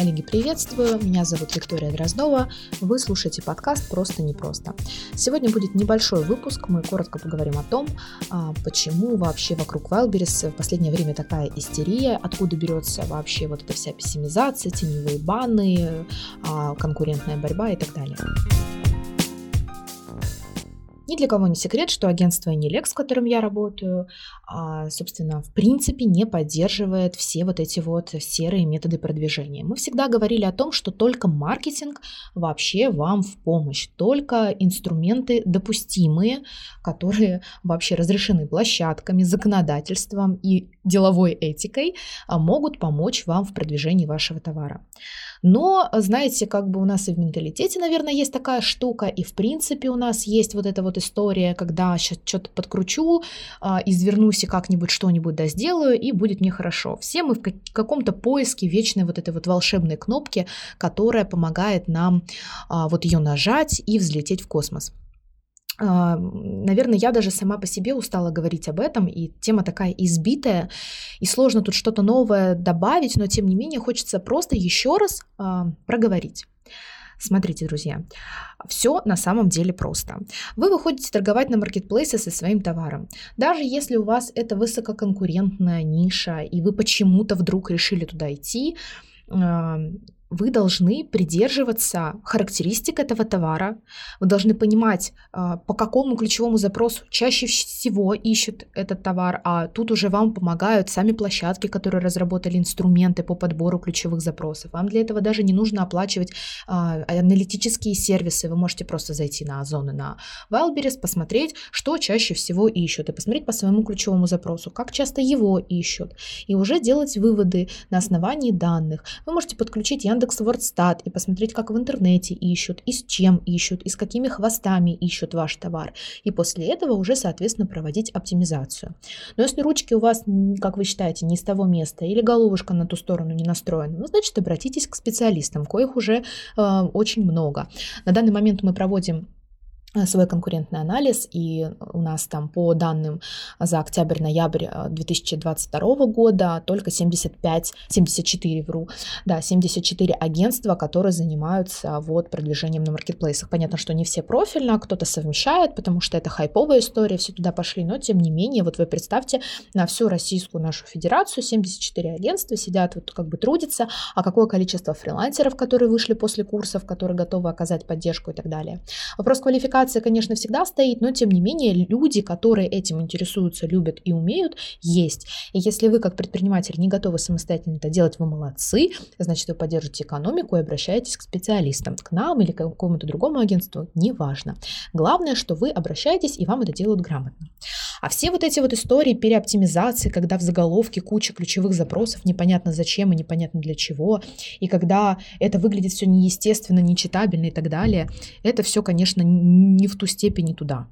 Коллеги, приветствую. Меня зовут Виктория Дроздова. Вы слушаете подкаст «Просто непросто». Сегодня будет небольшой выпуск. Мы коротко поговорим о том, а, почему вообще вокруг Wildberries в последнее время такая истерия, откуда берется вообще вот эта вся пессимизация, теневые баны, а, конкурентная борьба и так далее. Ни для кого не секрет, что агентство Enilex, с которым я работаю, а, собственно, в принципе не поддерживает все вот эти вот серые методы продвижения. Мы всегда говорили о том, что только маркетинг вообще вам в помощь, только инструменты допустимые, которые вообще разрешены площадками, законодательством и деловой этикой, а, могут помочь вам в продвижении вашего товара. Но, знаете, как бы у нас и в менталитете, наверное, есть такая штука, и в принципе у нас есть вот эта вот история, когда сейчас что-то подкручу, а, извернусь и как-нибудь что-нибудь да сделаю, и будет мне хорошо. Все мы в каком-то поиске вечной вот этой вот волшебной кнопки, которая помогает нам а, вот ее нажать и взлететь в космос. А, наверное, я даже сама по себе устала говорить об этом, и тема такая избитая, и сложно тут что-то новое добавить, но тем не менее хочется просто еще раз а, проговорить. Смотрите, друзья, все на самом деле просто. Вы выходите торговать на маркетплейсе со своим товаром. Даже если у вас это высококонкурентная ниша, и вы почему-то вдруг решили туда идти, а, вы должны придерживаться характеристик этого товара, вы должны понимать, а, по какому ключевому запросу чаще всего ищут этот товар, а тут уже вам помогают сами площадки, которые разработали инструменты по подбору ключевых запросов. Вам для этого даже не нужно оплачивать а, аналитические сервисы, вы можете просто зайти на Озон на Wildberries, посмотреть, что чаще всего ищут, и посмотреть по своему ключевому запросу, как часто его ищут, и уже делать выводы на основании данных. Вы можете подключить Яндекс Яндекс Вордстат и посмотреть, как в интернете ищут, и с чем ищут, и с какими хвостами ищут ваш товар. И после этого уже, соответственно, проводить оптимизацию. Но если ручки у вас, как вы считаете, не с того места или головушка на ту сторону не настроена, ну, значит, обратитесь к специалистам, коих уже э, очень много. На данный момент мы проводим свой конкурентный анализ, и у нас там по данным за октябрь-ноябрь 2022 э, года только 75, 74, вру, да, 74 агентства, которые занимаются вот продвижением на маркетплейсах. Понятно, что не все профильно, кто-то совмещает, потому что это хайповая история, все туда пошли, но тем не менее, вот вы представьте, на всю Российскую нашу федерацию 74 агентства сидят, вот как бы трудятся, а какое количество фрилансеров, которые вышли после курсов, которые готовы оказать поддержку и так далее. Вопрос квалификации квалификация, конечно, всегда стоит, но тем не менее люди, которые этим интересуются, любят и умеют, есть. И если вы как предприниматель не готовы самостоятельно это делать, вы молодцы, значит, вы поддержите экономику и обращаетесь к специалистам, к нам или к какому-то другому агентству, неважно. Главное, что вы обращаетесь и вам это делают грамотно. А все вот эти вот истории переоптимизации, когда в заголовке куча ключевых запросов, непонятно зачем и непонятно для чего, и когда это выглядит все неестественно, нечитабельно и так далее, это все, конечно, не в ту степень и туда.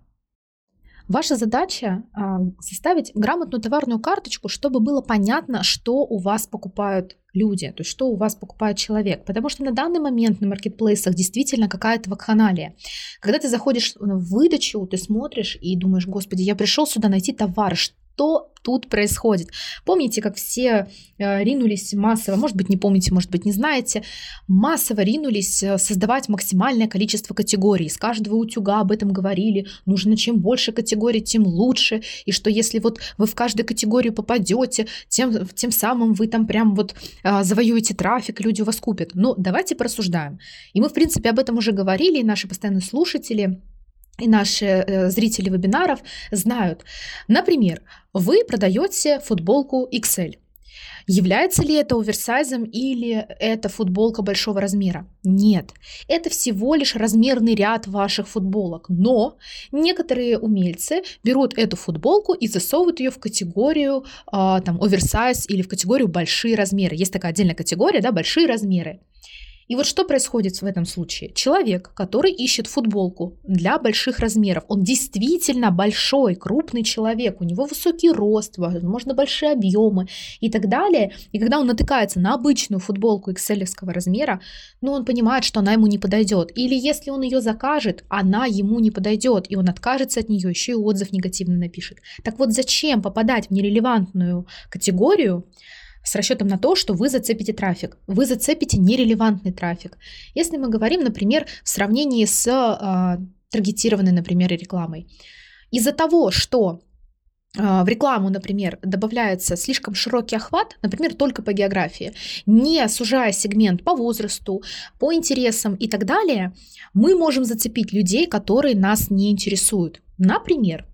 Ваша задача а, составить грамотную товарную карточку, чтобы было понятно, что у вас покупают люди, то есть что у вас покупает человек. Потому что на данный момент на маркетплейсах действительно какая-то вакханалия. Когда ты заходишь в выдачу, ты смотришь и думаешь, господи, я пришел сюда найти товар, что тут происходит. Помните, как все э, ринулись массово, может быть, не помните, может быть, не знаете, массово ринулись э, создавать максимальное количество категорий. С каждого утюга об этом говорили. Нужно чем больше категорий, тем лучше. И что если вот вы в каждую категорию попадете, тем, тем самым вы там прям вот э, завоюете трафик, люди вас купят. Но давайте порассуждаем. И мы, в принципе, об этом уже говорили, и наши постоянные слушатели и наши э, зрители вебинаров знают. Например, вы продаете футболку XL. Является ли это оверсайзом или это футболка большого размера? Нет, это всего лишь размерный ряд ваших футболок. Но некоторые умельцы берут эту футболку и засовывают ее в категорию э, там оверсайз или в категорию большие размеры. Есть такая отдельная категория, да, большие размеры. И вот что происходит в этом случае? Человек, который ищет футболку для больших размеров, он действительно большой, крупный человек, у него высокий рост, возможно, большие объемы и так далее. И когда он натыкается на обычную футболку excel размера, ну, он понимает, что она ему не подойдет. Или если он ее закажет, она ему не подойдет, и он откажется от нее, еще и отзыв негативно напишет. Так вот, зачем попадать в нерелевантную категорию, с расчетом на то, что вы зацепите трафик, вы зацепите нерелевантный трафик. Если мы говорим, например, в сравнении с э, таргетированной, например, рекламой. Из-за того, что а, в рекламу, например, добавляется слишком широкий охват, например, только по географии, не сужая сегмент по возрасту, по интересам и так далее, мы можем зацепить людей, которые нас не интересуют. Например,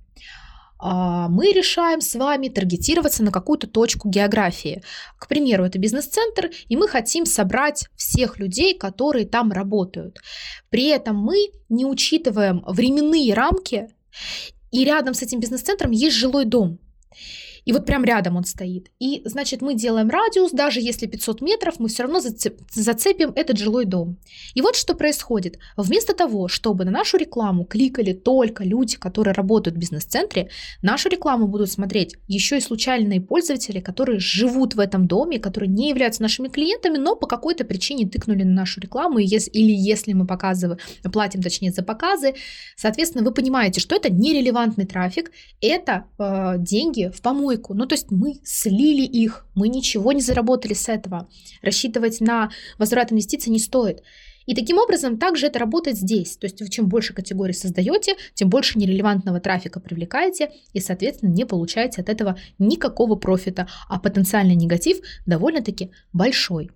мы решаем с вами таргетироваться на какую-то точку географии. К примеру, это бизнес-центр, и мы хотим собрать всех людей, которые там работают. При этом мы не учитываем временные рамки и рядом с этим бизнес-центром есть жилой дом. И вот прям рядом он стоит. И, значит, мы делаем радиус, даже если 500 метров, мы все равно зацеп, зацепим этот жилой дом. И вот что происходит. Вместо того, чтобы на нашу рекламу кликали только люди, которые работают в бизнес-центре, нашу рекламу будут смотреть еще и случайные пользователи, которые живут в этом доме, которые не являются нашими клиентами, но по какой-то причине тыкнули на нашу рекламу, и если, или если мы показываем, платим, точнее, за показы, соответственно, вы понимаете, что это нерелевантный трафик, это э, деньги в помойку помойку. Ну, то есть мы слили их, мы ничего не заработали с этого. Рассчитывать на возврат инвестиций не стоит. И таким образом также это работает здесь. То есть чем больше категорий создаете, тем больше нерелевантного трафика привлекаете и, соответственно, не получаете от этого никакого профита, а потенциальный негатив довольно-таки большой.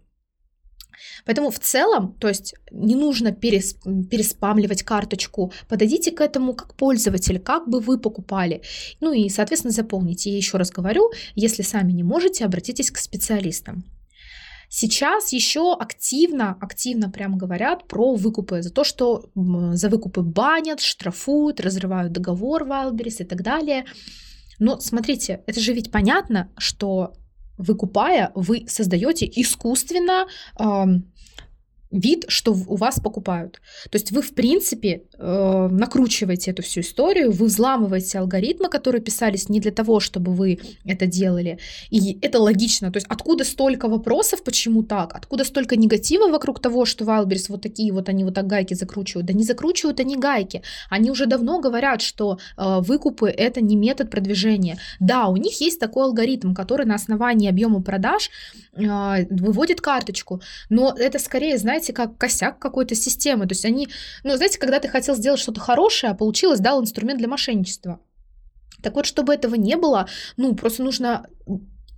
Поэтому в целом, то есть не нужно перес, переспамливать карточку, подойдите к этому как пользователь, как бы вы покупали. Ну и, соответственно, заполните. Я еще раз говорю, если сами не можете, обратитесь к специалистам. Сейчас еще активно, активно прям говорят про выкупы, за то, что за выкупы банят, штрафуют, разрывают договор Wildberries и так далее. Но смотрите, это же ведь понятно, что выкупая, вы создаете искусственно вид, что у вас покупают. То есть вы, в принципе, э, накручиваете эту всю историю, вы взламываете алгоритмы, которые писались не для того, чтобы вы это делали. И это логично. То есть откуда столько вопросов, почему так? Откуда столько негатива вокруг того, что Wildberries вот такие вот, они вот так гайки закручивают? Да не закручивают они гайки. Они уже давно говорят, что э, выкупы — это не метод продвижения. Да, у них есть такой алгоритм, который на основании объема продаж э, выводит карточку, но это скорее, знаете, знаете, как косяк какой-то системы. То есть они, ну, знаете, когда ты хотел сделать что-то хорошее, а получилось, дал инструмент для мошенничества. Так вот, чтобы этого не было, ну, просто нужно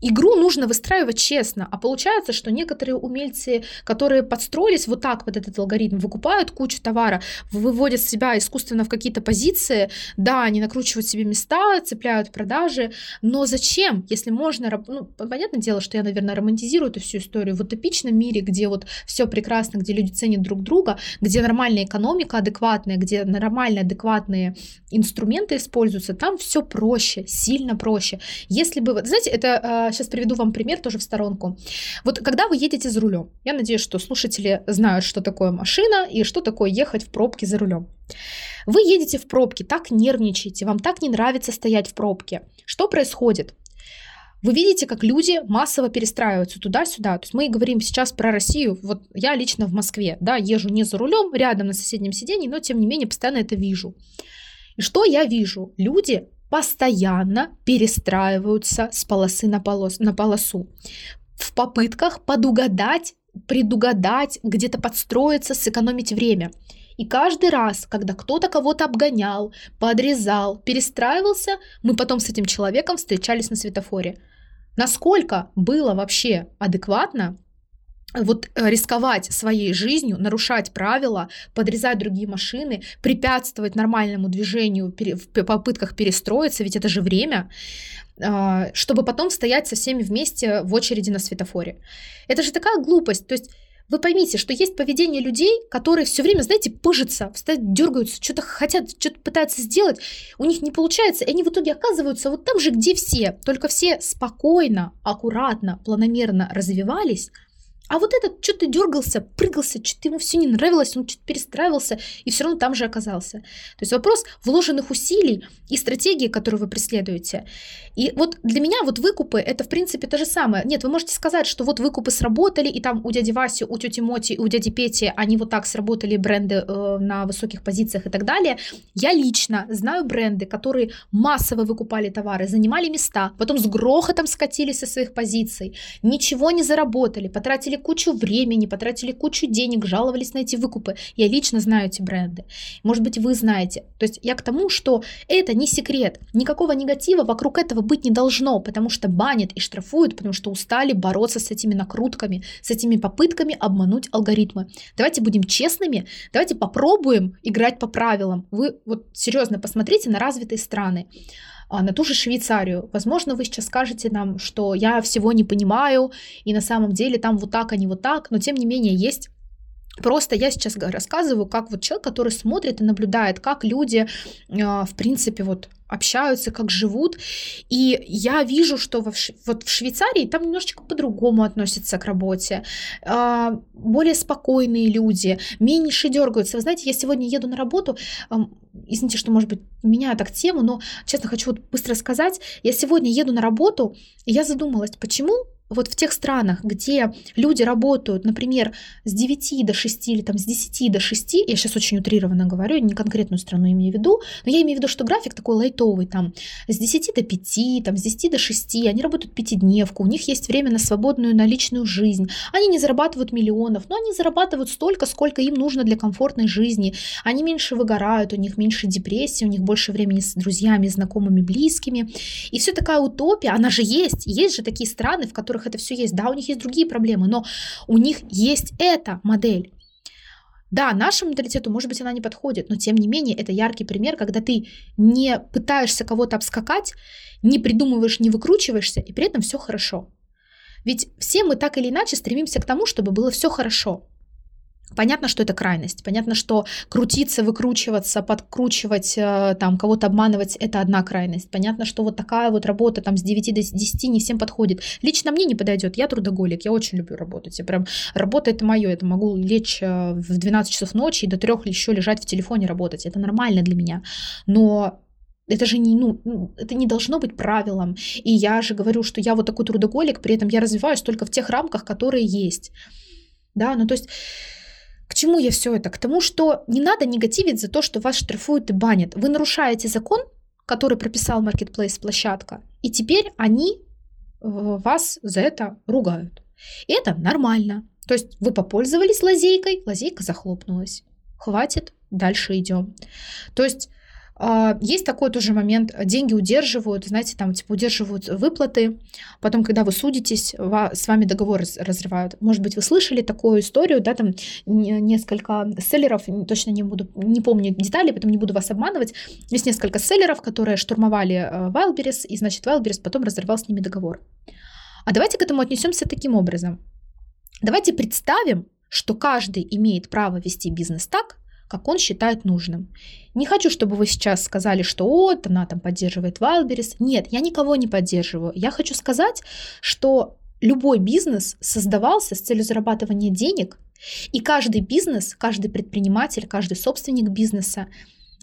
Игру нужно выстраивать честно, а получается, что некоторые умельцы, которые подстроились вот так под этот алгоритм, выкупают кучу товара, выводят себя искусственно в какие-то позиции, да, они накручивают себе места, цепляют продажи, но зачем, если можно, ну, понятное дело, что я, наверное, романтизирую эту всю историю. В утопичном мире, где вот все прекрасно, где люди ценят друг друга, где нормальная экономика адекватная, где нормальные адекватные инструменты используются, там все проще, сильно проще. Если бы, вот, знаете, это сейчас приведу вам пример тоже в сторонку. Вот когда вы едете за рулем, я надеюсь, что слушатели знают, что такое машина и что такое ехать в пробке за рулем. Вы едете в пробке, так нервничаете, вам так не нравится стоять в пробке. Что происходит? Вы видите, как люди массово перестраиваются туда-сюда. То есть мы говорим сейчас про Россию. Вот я лично в Москве, да, езжу не за рулем, рядом на соседнем сиденье, но тем не менее постоянно это вижу. И что я вижу? Люди постоянно перестраиваются с полосы на, полос, на полосу в попытках подугадать, предугадать, где-то подстроиться, сэкономить время. И каждый раз, когда кто-то кого-то обгонял, подрезал, перестраивался, мы потом с этим человеком встречались на светофоре. Насколько было вообще адекватно вот э, рисковать своей жизнью, нарушать правила, подрезать другие машины, препятствовать нормальному движению в попытках перестроиться, ведь это же время, а, чтобы потом стоять со всеми вместе в очереди на светофоре. Это же такая глупость. То есть вы поймите, что есть поведение людей, которые все время, знаете, пыжатся, встают, дергаются, что-то хотят, что-то пытаются сделать, у них не получается, и они в итоге оказываются вот там же, где все, только все спокойно, аккуратно, планомерно развивались, А вот этот что-то дергался, прыгался, что-то ему все не нравилось, он что-то перестраивался и все равно там же оказался. То есть вопрос вложенных усилий и стратегии, которую вы преследуете. И вот для меня вот выкупы это в принципе то же самое. Нет, вы можете сказать, что вот выкупы сработали, и там у дяди Васи, у тети Моти, у дяди Пети они вот так сработали, бренды э, на высоких позициях и так далее. Я лично знаю бренды, которые массово выкупали товары, занимали места, потом с грохотом скатились со своих позиций, ничего не заработали, потратили кучу времени, потратили кучу денег, жаловались на эти выкупы. Я лично знаю эти бренды. Может быть, вы знаете. То есть я к тому, что это не секрет. Никакого негатива вокруг этого быть не должно, потому что банят и штрафуют, потому что устали бороться с этими накрутками, с этими попытками обмануть алгоритмы. Давайте будем честными, давайте попробуем играть по правилам. Вы вот серьезно посмотрите на развитые страны. А, на ту же Швейцарию. Возможно, вы сейчас скажете нам, что я всего не понимаю, и на самом деле там вот так, а не вот так, но тем не менее есть Просто я сейчас рассказываю, как вот человек, который смотрит и наблюдает, как люди, а, в принципе, вот общаются, как живут. И я вижу, что во, вот в Швейцарии там немножечко по-другому относятся к работе. А, более спокойные люди, меньше дергаются. Вы знаете, я сегодня еду на работу, извините, что, может быть, меняю так тему, но, честно, хочу вот быстро сказать. Я сегодня еду на работу, и я задумалась, почему вот в тех странах, где люди работают, например, с 9 до 6 или там с 10 до 6, я сейчас очень утрированно говорю, не конкретную страну имею в виду, но я имею в виду, что график такой лайтовый, там с 10 до 5, там с 10 до 6, они работают пятидневку, у них есть время на свободную, на личную жизнь, они не зарабатывают миллионов, но они зарабатывают столько, сколько им нужно для комфортной жизни, они меньше выгорают, у них меньше депрессии, у них больше времени с друзьями, знакомыми, близкими, и все такая утопия, она же есть, есть же такие страны, в которых которых это все есть. Да, у них есть другие проблемы, но у них есть эта модель. Да, нашему менталитету, может быть, она не подходит, но тем не менее это яркий пример, когда ты не пытаешься кого-то обскакать, не придумываешь, не выкручиваешься, и при этом все хорошо. Ведь все мы так или иначе стремимся к тому, чтобы было все хорошо. Понятно, что это крайность. Понятно, что крутиться, выкручиваться, подкручивать, э, там, кого-то обманывать – это одна крайность. Понятно, что вот такая вот работа там с 9 до 10 не всем подходит. Лично мне не подойдет. Я трудоголик, я очень люблю работать. Я прям, работа – это мое. Это могу лечь э, в 12 часов ночи и до 3 еще лежать в телефоне работать. Это нормально для меня. Но это же не, ну, ну, это не должно быть правилом. И я же говорю, что я вот такой трудоголик, при этом я развиваюсь только в тех рамках, которые есть. Да, ну то есть к чему я все это? К тому, что не надо негативить за то, что вас штрафуют и банят. Вы нарушаете закон, который прописал Marketplace площадка, и теперь они э, вас за это ругают. И это нормально. То есть вы попользовались лазейкой, лазейка захлопнулась. Хватит, дальше идем. То есть есть такой тоже момент, деньги удерживают, знаете, там типа удерживают выплаты, потом, когда вы судитесь, с вами договор разрывают. Может быть, вы слышали такую историю, да, там несколько селлеров, точно не буду, не помню детали, поэтому не буду вас обманывать. Есть несколько селлеров, которые штурмовали э, Wildberries, и, значит, Wildberries потом разорвал с ними договор. А давайте к этому отнесемся таким образом. Давайте представим, что каждый имеет право вести бизнес так, как он считает нужным. Не хочу, чтобы вы сейчас сказали, что вот, она там поддерживает Wildberries. Нет, я никого не поддерживаю. Я хочу сказать, что любой бизнес создавался с целью зарабатывания денег, и каждый бизнес, каждый предприниматель, каждый собственник бизнеса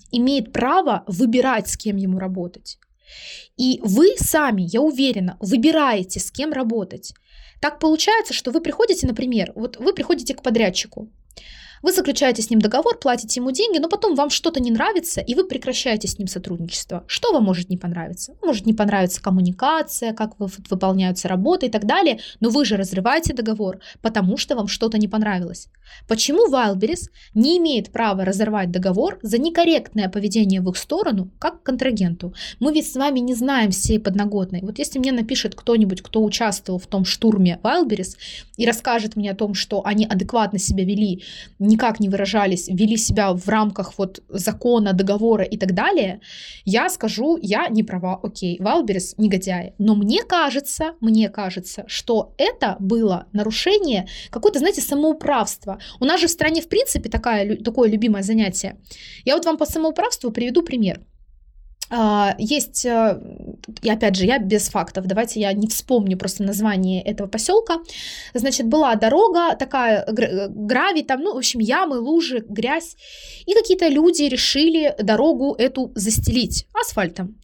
имеет право выбирать, с кем ему работать. И вы сами, я уверена, выбираете, с кем работать. Так получается, что вы приходите, например, вот вы приходите к подрядчику, вы заключаете с ним договор, платите ему деньги, но потом вам что-то не нравится, и вы прекращаете с ним сотрудничество. Что вам может не понравиться? Может не понравиться коммуникация, как выполняются работы и так далее, но вы же разрываете договор, потому что вам что-то не понравилось. Почему Wildberries не имеет права разорвать договор за некорректное поведение в их сторону, как контрагенту? Мы ведь с вами не знаем всей подноготной. Вот если мне напишет кто-нибудь, кто участвовал в том штурме Wildberries и расскажет мне о том, что они адекватно себя вели, никак не выражались, вели себя в рамках вот закона, договора и так далее, я скажу, я не права, окей, Wildberries негодяй. Но мне кажется, мне кажется, что это было нарушение какое-то, знаете, самоуправство. У нас же в стране, в принципе, такая, такое любимое занятие. Я вот вам по самоуправству приведу пример. А, есть, э, и опять же, я без фактов, давайте я не вспомню просто название этого поселка. Значит, была дорога, такая гравий, там, ну, в общем, ямы, лужи, грязь, и какие-то люди решили дорогу эту застелить асфальтом.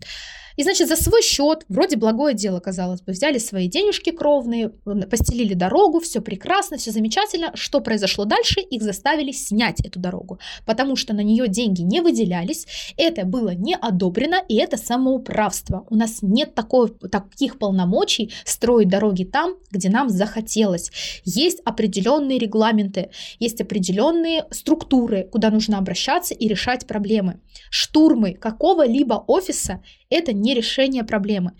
И, значит, за свой счет, вроде благое дело, казалось бы, взяли свои денежки кровные, постелили дорогу, все прекрасно, все замечательно. Что произошло дальше? Их заставили снять эту дорогу, потому что на нее деньги не выделялись, это было не одобрено, и это самоуправство. У нас нет такой, таких полномочий строить дороги там, где нам захотелось. Есть определенные регламенты, есть определенные структуры, куда нужно обращаться и решать проблемы. Штурмы какого-либо офиса это не решение проблемы.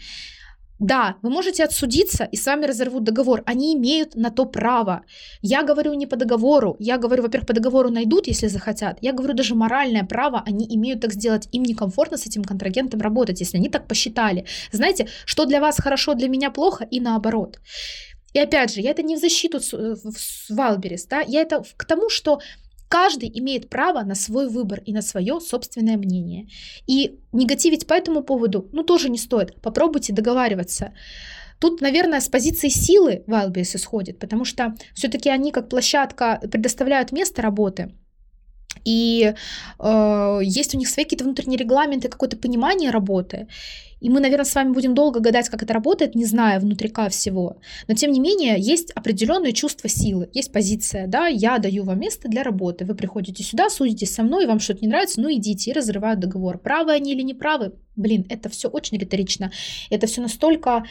Да, вы можете отсудиться и с вами разорвут договор. Они имеют на то право. Я говорю не по договору. Я говорю, во-первых, по договору найдут, если захотят. Я говорю, даже моральное право они имеют так сделать. Им некомфортно с этим контрагентом работать, если они так посчитали. Знаете, что для вас хорошо, для меня плохо и наоборот. И опять же, я это не в защиту Wildberries, да, я это к тому, что Каждый имеет право на свой выбор и на свое собственное мнение. И негативить по этому поводу, ну, тоже не стоит. Попробуйте договариваться. Тут, наверное, с позиции силы Wildberries исходит, потому что все-таки они как площадка предоставляют место работы, и э, есть у них свои какие-то внутренние регламенты, какое-то понимание работы. И мы, наверное, с вами будем долго гадать, как это работает, не зная внутрика всего. Но, тем не менее, есть определенное чувство силы, есть позиция, да, я даю вам место для работы, вы приходите сюда, судитесь со мной, вам что-то не нравится, ну идите и разрывают договор. Правы они или не правы? Блин, это все очень риторично. Это все настолько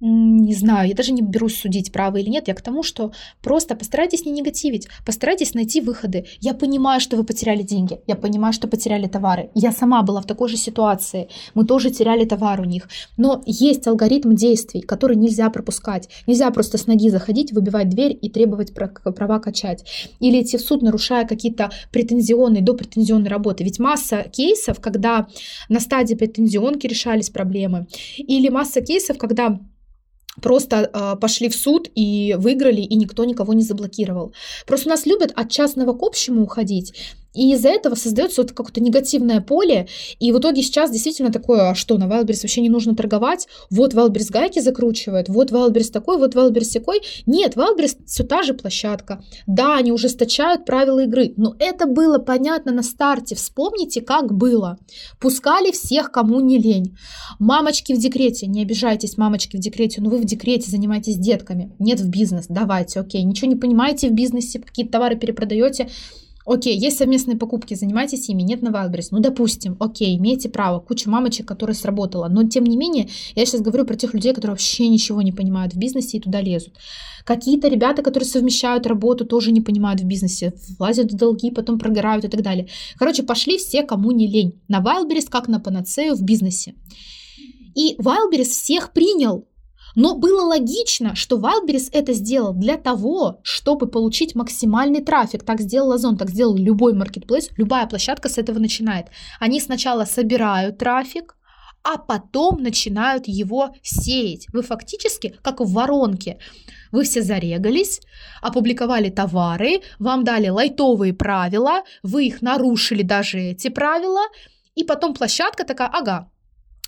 не знаю, я даже не берусь судить, право или нет, я к тому, что просто постарайтесь не негативить, постарайтесь найти выходы. Я понимаю, что вы потеряли деньги, я понимаю, что потеряли товары. Я сама была в такой же ситуации, мы тоже теряли товар у них. Но есть алгоритм действий, который нельзя пропускать. Нельзя просто с ноги заходить, выбивать дверь и требовать права качать. Или идти в суд, нарушая какие-то претензионные, до претензионной работы. Ведь масса кейсов, когда на стадии претензионки решались проблемы, или масса кейсов, когда просто э, пошли в суд и выиграли, и никто никого не заблокировал. Просто нас любят от частного к общему уходить. И из-за этого создается вот какое-то негативное поле, и в итоге сейчас действительно такое, а что, на Wildberries вообще не нужно торговать, вот Wildberries гайки закручивает, вот Wildberries такой, вот Wildberries такой. Нет, Wildberries все та же площадка. Да, они ужесточают правила игры, но это было понятно на старте. Вспомните, как было. Пускали всех, кому не лень. Мамочки в декрете, не обижайтесь, мамочки в декрете, но вы в декрете занимаетесь детками. Нет в бизнес, давайте, окей. Ничего не понимаете в бизнесе, какие-то товары перепродаете, Окей, есть совместные покупки, занимайтесь ими, нет на Wildberries. Ну, допустим, окей, имеете право, куча мамочек, которые сработала. Но, тем не менее, я сейчас говорю про тех людей, которые вообще ничего не понимают в бизнесе и туда лезут. Какие-то ребята, которые совмещают работу, тоже не понимают в бизнесе, влазят в долги, потом прогорают и так далее. Короче, пошли все, кому не лень. На Wildberries как на панацею в бизнесе. И Wildberries всех принял, но было логично, что Wildberries это сделал для того, чтобы получить максимальный трафик. Так сделал Озон, так сделал любой маркетплейс, любая площадка с этого начинает. Они сначала собирают трафик, а потом начинают его сеять. Вы фактически как в воронке. Вы все зарегались, опубликовали товары, вам дали лайтовые правила, вы их нарушили даже эти правила, и потом площадка такая, ага,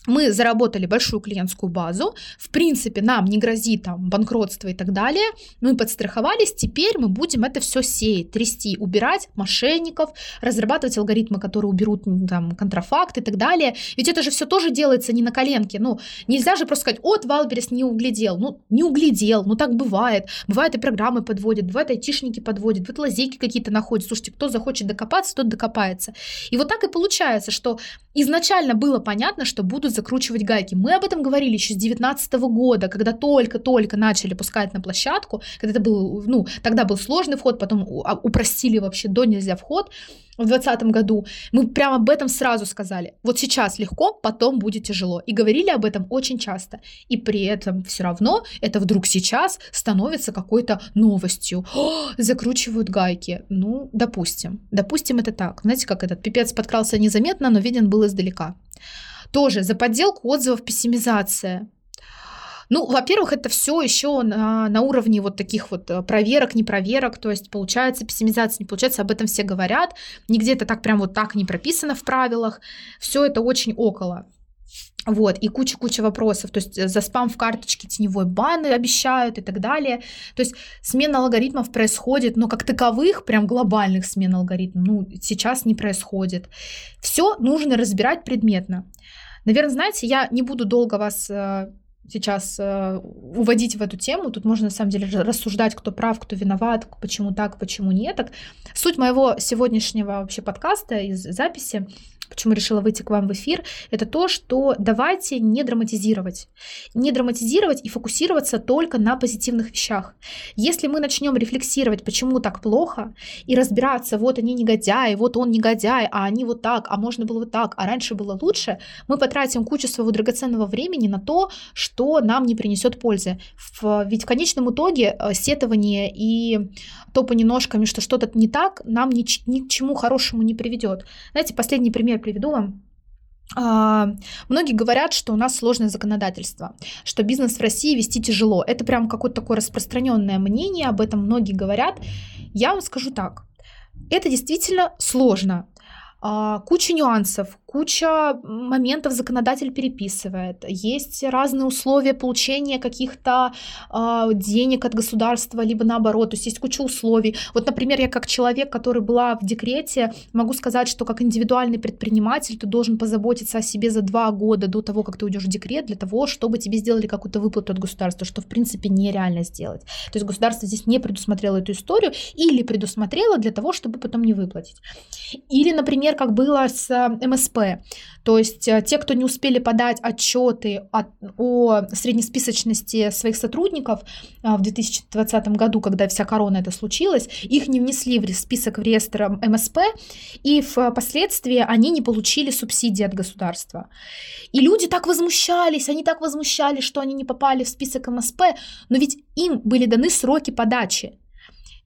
мы заработали большую клиентскую базу, в принципе, нам не грозит там банкротство и так далее, мы подстраховались, теперь мы будем это все сеять, трясти, убирать мошенников, разрабатывать алгоритмы, которые уберут там контрафакт и так далее, ведь это же все тоже делается не на коленке, ну, нельзя же просто сказать, от Wildberries не углядел, ну, не углядел, ну, так бывает, бывает и программы подводят, бывает айтишники подводят, бывает лазейки какие-то находят, слушайте, кто захочет докопаться, тот докопается, и вот так и получается, что изначально было понятно, что будут закручивать гайки. Мы об этом говорили еще с 2019 года, когда только-только начали пускать на площадку, когда это был, ну, тогда был сложный вход, потом а, упростили вообще до нельзя вход в 2020 году. Мы прямо об этом сразу сказали. Вот сейчас легко, потом будет тяжело. И говорили об этом очень часто. И при этом все равно это вдруг сейчас становится какой-то новостью. О, закручивают гайки. Ну, допустим. Допустим, это так. Знаете, как этот пипец подкрался незаметно, но виден был издалека. Тоже за подделку отзывов пессимизация. Ну, во-первых, это все еще на, на уровне вот таких вот э, проверок, не проверок, то есть получается пессимизация, не получается, об этом все говорят, нигде это так прям вот так не прописано в правилах, все это очень около. Вот, и куча-куча вопросов, то есть за спам в карточке теневой баны обещают и так далее. То есть смена алгоритмов происходит, но как таковых, прям глобальных смен алгоритмов, ну, сейчас не происходит. Все нужно разбирать предметно. Наверное, знаете, я не буду долго вас э, сейчас э, уводить в эту тему. Тут можно на самом деле рассуждать, кто прав, кто виноват, почему так, почему нет. Так. Суть моего сегодняшнего вообще подкаста из записи почему решила выйти к вам в эфир, это то, что давайте не драматизировать. Не драматизировать и фокусироваться только на позитивных вещах. Если мы начнем рефлексировать, почему так плохо, и разбираться, вот они негодяи, вот он негодяй, а они вот так, а можно было вот так, а раньше было лучше, мы потратим кучу своего драгоценного времени на то, что нам не принесет пользы. Ведь в конечном итоге э, сетование и топание ножками, что что-то не так, нам ни, ни к чему хорошему не приведет. Знаете, последний пример приведу вам. А, многие говорят, что у нас сложное законодательство, что бизнес в России вести тяжело. Это прям какое-то такое распространенное мнение, об этом многие говорят. Я вам скажу так, это действительно сложно. А, куча нюансов, куча моментов законодатель переписывает, есть разные условия получения каких-то э, денег от государства, либо наоборот, то есть есть куча условий. Вот, например, я как человек, который была в декрете, могу сказать, что как индивидуальный предприниматель ты должен позаботиться о себе за два года до того, как ты уйдешь в декрет, для того, чтобы тебе сделали какую-то выплату от государства, что в принципе нереально сделать. То есть государство здесь не предусмотрело эту историю или предусмотрело для того, чтобы потом не выплатить. Или, например, как было с э, МСП, то есть э, те, кто не успели подать отчеты о, о среднесписочности своих сотрудников э, в 2020 году, когда вся корона это случилась, их не внесли в список в реестр МСП, и впоследствии они не получили субсидии от государства. И люди так возмущались, они так возмущались, что они не попали в список МСП, но ведь им были даны сроки подачи.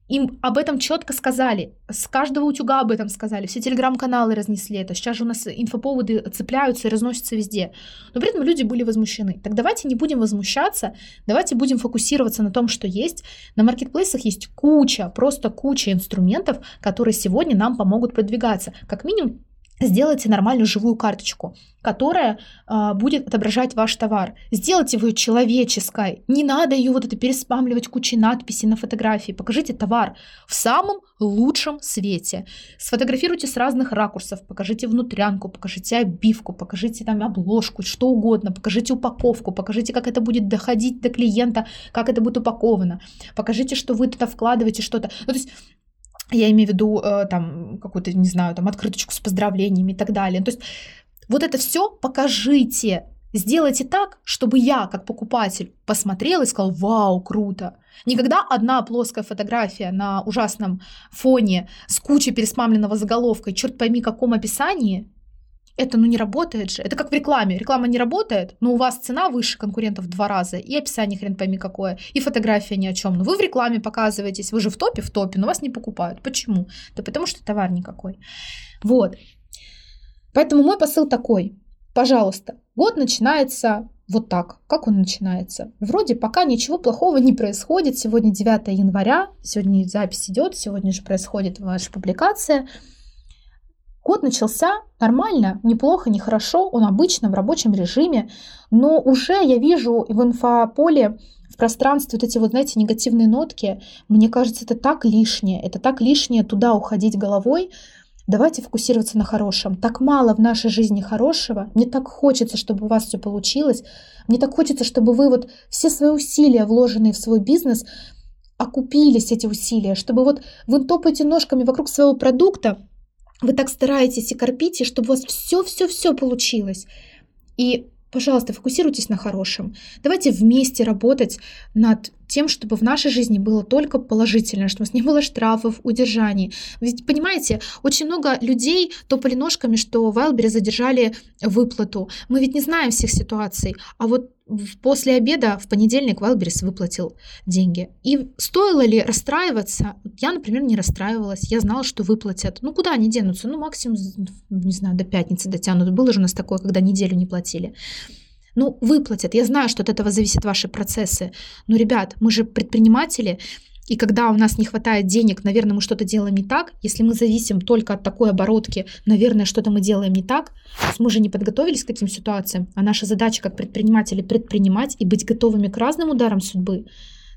Им об этом четко сказали, с каждого утюга об этом сказали, все телеграм-каналы разнесли это, сейчас же у нас инфоповоды цепляются и разносятся везде. Но при этом люди были возмущены. Так давайте не будем возмущаться, давайте будем фокусироваться на том, что есть. На маркетплейсах есть куча, просто куча инструментов, которые сегодня нам помогут продвигаться. Как минимум Сделайте нормальную живую карточку, которая э, будет отображать ваш товар. Сделайте его человеческой. Не надо ее вот это переспамливать кучей надписей на фотографии. Покажите товар в самом лучшем свете. Сфотографируйте с разных ракурсов. Покажите внутрянку, покажите обивку, покажите там обложку, что угодно. Покажите упаковку, покажите, как это будет доходить до клиента, как это будет упаковано. Покажите, что вы туда вкладываете что-то. Ну, то есть я имею в виду э, там какую-то, не знаю, там открыточку с поздравлениями и так далее. То есть вот это все покажите, сделайте так, чтобы я, как покупатель, посмотрел и сказал, вау, круто. Никогда одна плоская фотография на ужасном фоне с кучей переспамленного заголовка, черт пойми, каком описании, это ну не работает же. Это как в рекламе. Реклама не работает, но у вас цена выше конкурентов в два раза, и описание хрен пойми какое, и фотография ни о чем. Но вы в рекламе показываетесь, вы же в топе, в топе, но вас не покупают. Почему? Да потому что товар никакой. Вот. Поэтому мой посыл такой. Пожалуйста, год начинается вот так. Как он начинается? Вроде пока ничего плохого не происходит. Сегодня 9 января, сегодня запись идет, сегодня же происходит ваша публикация. Год начался нормально, неплохо, нехорошо, он обычно в рабочем режиме, но уже я вижу в инфополе, в пространстве вот эти вот, знаете, негативные нотки, мне кажется, это так лишнее, это так лишнее туда уходить головой, Давайте фокусироваться на хорошем. Так мало в нашей жизни хорошего. Мне так хочется, чтобы у вас все получилось. Мне так хочется, чтобы вы вот все свои усилия, вложенные в свой бизнес, окупились эти усилия, чтобы вот вы топаете ножками вокруг своего продукта, вы так стараетесь и корпите, чтобы у вас все-все-все получилось. И, пожалуйста, фокусируйтесь на хорошем. Давайте вместе работать над тем, чтобы в нашей жизни было только положительное, чтобы у нас не было штрафов, удержаний. Ведь, понимаете, очень много людей топали ножками, что в Wildberries задержали выплату. Мы ведь не знаем всех ситуаций. А вот после обеда в понедельник Wildberries выплатил деньги. И стоило ли расстраиваться? Я, например, не расстраивалась. Я знала, что выплатят. Ну, куда они денутся? Ну, максимум, не знаю, до пятницы дотянут. Было же у нас такое, когда неделю не платили. Ну, выплатят. Я знаю, что от этого зависят ваши процессы. Но, ребят, мы же предприниматели, И когда у нас не хватает денег, наверное, мы что-то делаем не так. Если мы зависим только от такой оборотки, наверное, что-то мы делаем не так. Мы же не подготовились к таким ситуациям, а наша задача как предприниматели предпринимать и быть готовыми к разным ударам судьбы.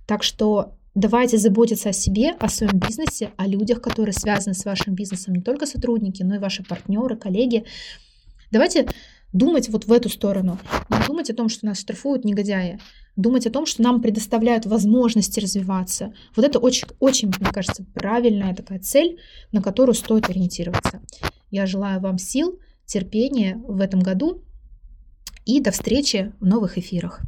Так что давайте заботиться о себе, о своем бизнесе, о людях, которые связаны с вашим бизнесом, не только сотрудники, но и ваши партнеры, коллеги. Давайте думать вот в эту сторону, не думать о том, что нас штрафуют негодяи, думать о том, что нам предоставляют возможности развиваться. Вот это очень, очень, мне кажется, правильная такая цель, на которую стоит ориентироваться. Я желаю вам сил, терпения в этом году и до встречи в новых эфирах.